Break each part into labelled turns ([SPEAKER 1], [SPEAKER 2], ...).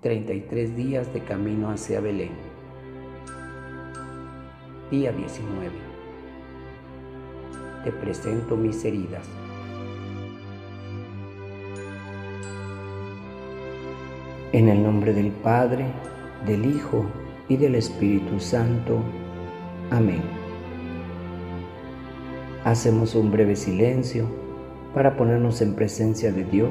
[SPEAKER 1] 33 días de camino hacia Belén. Día 19. Te presento mis heridas. En el nombre del Padre, del Hijo y del Espíritu Santo. Amén. Hacemos un breve silencio para ponernos en presencia de Dios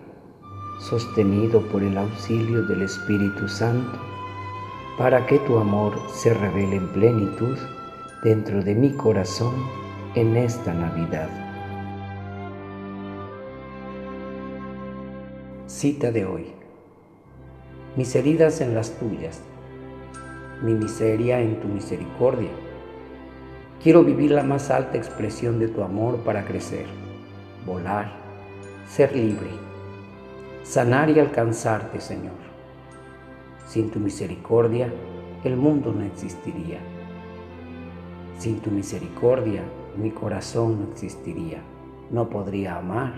[SPEAKER 1] sostenido por el auxilio del Espíritu Santo, para que tu amor se revele en plenitud dentro de mi corazón en esta Navidad. Cita de hoy. Mis heridas en las tuyas, mi miseria en tu misericordia. Quiero vivir la más alta expresión de tu amor para crecer, volar, ser libre sanar y alcanzarte, Señor. Sin tu misericordia, el mundo no existiría. Sin tu misericordia, mi corazón no existiría. No podría amar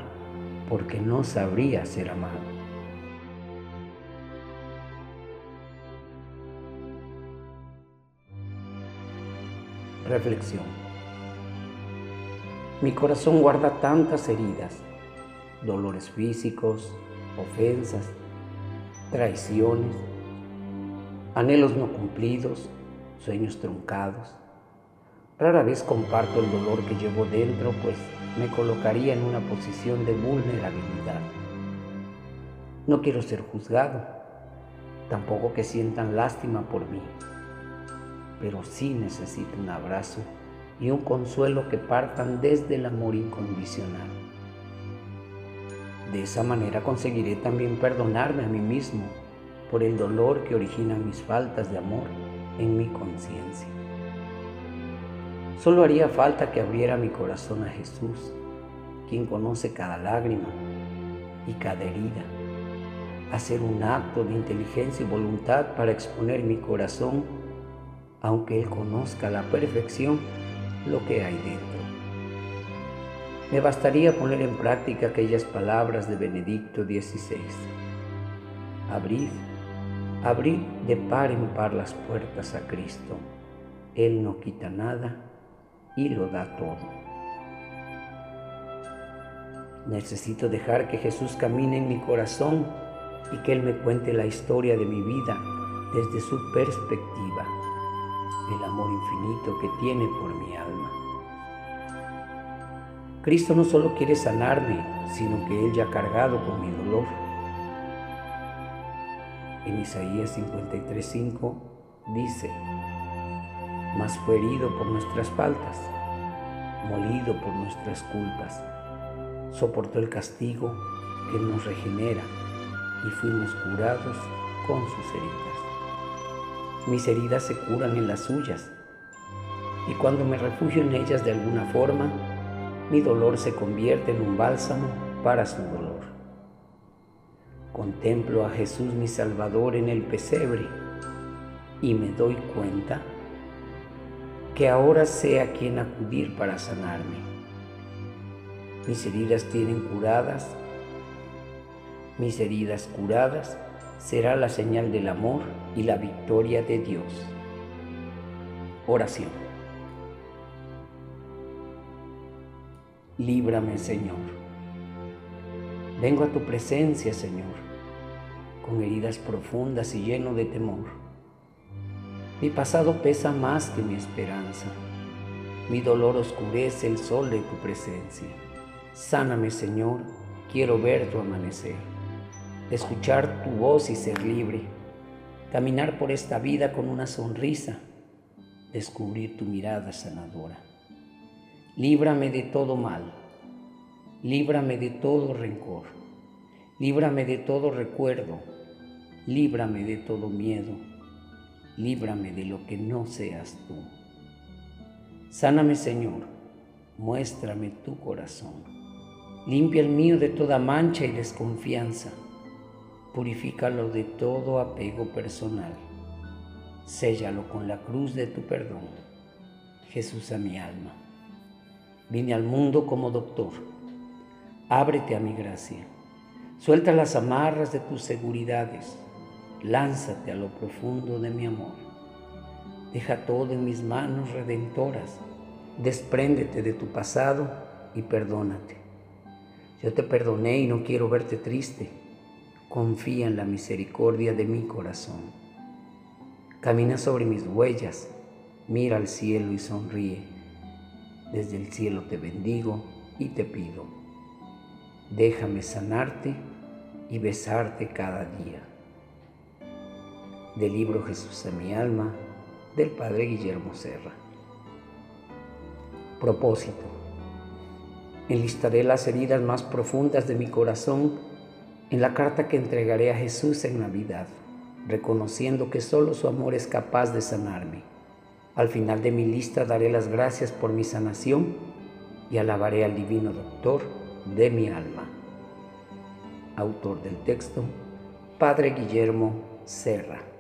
[SPEAKER 1] porque no sabría ser amado. Reflexión. Mi corazón guarda tantas heridas, dolores físicos, ofensas, traiciones, anhelos no cumplidos, sueños truncados. Rara vez comparto el dolor que llevo dentro, pues me colocaría en una posición de vulnerabilidad. No quiero ser juzgado, tampoco que sientan lástima por mí, pero sí necesito un abrazo y un consuelo que partan desde el amor incondicional. De esa manera conseguiré también perdonarme a mí mismo por el dolor que originan mis faltas de amor en mi conciencia. Solo haría falta que abriera mi corazón a Jesús, quien conoce cada lágrima y cada herida. Hacer un acto de inteligencia y voluntad para exponer mi corazón, aunque Él conozca a la perfección lo que hay dentro. Me bastaría poner en práctica aquellas palabras de Benedicto XVI. Abrid, abrid de par en par las puertas a Cristo. Él no quita nada y lo da todo. Necesito dejar que Jesús camine en mi corazón y que Él me cuente la historia de mi vida desde su perspectiva, el amor infinito que tiene por mi alma. Cristo no solo quiere sanarme, sino que Él ya ha cargado con mi dolor. En Isaías 53:5 dice, mas fue herido por nuestras faltas, molido por nuestras culpas, soportó el castigo que nos regenera y fuimos curados con sus heridas. Mis heridas se curan en las suyas y cuando me refugio en ellas de alguna forma, mi dolor se convierte en un bálsamo para su dolor. Contemplo a Jesús mi Salvador en el pesebre y me doy cuenta que ahora sé a quién acudir para sanarme. Mis heridas tienen curadas, mis heridas curadas será la señal del amor y la victoria de Dios. Oración. Líbrame, Señor. Vengo a tu presencia, Señor, con heridas profundas y lleno de temor. Mi pasado pesa más que mi esperanza. Mi dolor oscurece el sol de tu presencia. Sáname, Señor, quiero ver tu amanecer, escuchar tu voz y ser libre, caminar por esta vida con una sonrisa, descubrir tu mirada sanadora. Líbrame de todo mal, líbrame de todo rencor, líbrame de todo recuerdo, líbrame de todo miedo, líbrame de lo que no seas tú. Sáname, Señor, muéstrame tu corazón. Limpia el mío de toda mancha y desconfianza. Purifícalo de todo apego personal. Séllalo con la cruz de tu perdón. Jesús a mi alma. Vine al mundo como doctor. Ábrete a mi gracia. Suelta las amarras de tus seguridades. Lánzate a lo profundo de mi amor. Deja todo en mis manos redentoras. Despréndete de tu pasado y perdónate. Yo te perdoné y no quiero verte triste. Confía en la misericordia de mi corazón. Camina sobre mis huellas, mira al cielo y sonríe. Desde el cielo te bendigo y te pido. Déjame sanarte y besarte cada día. Del libro Jesús en mi alma, del Padre Guillermo Serra. Propósito Enlistaré las heridas más profundas de mi corazón en la carta que entregaré a Jesús en Navidad, reconociendo que solo su amor es capaz de sanarme. Al final de mi lista daré las gracias por mi sanación y alabaré al divino doctor de mi alma. Autor del texto, Padre Guillermo Serra.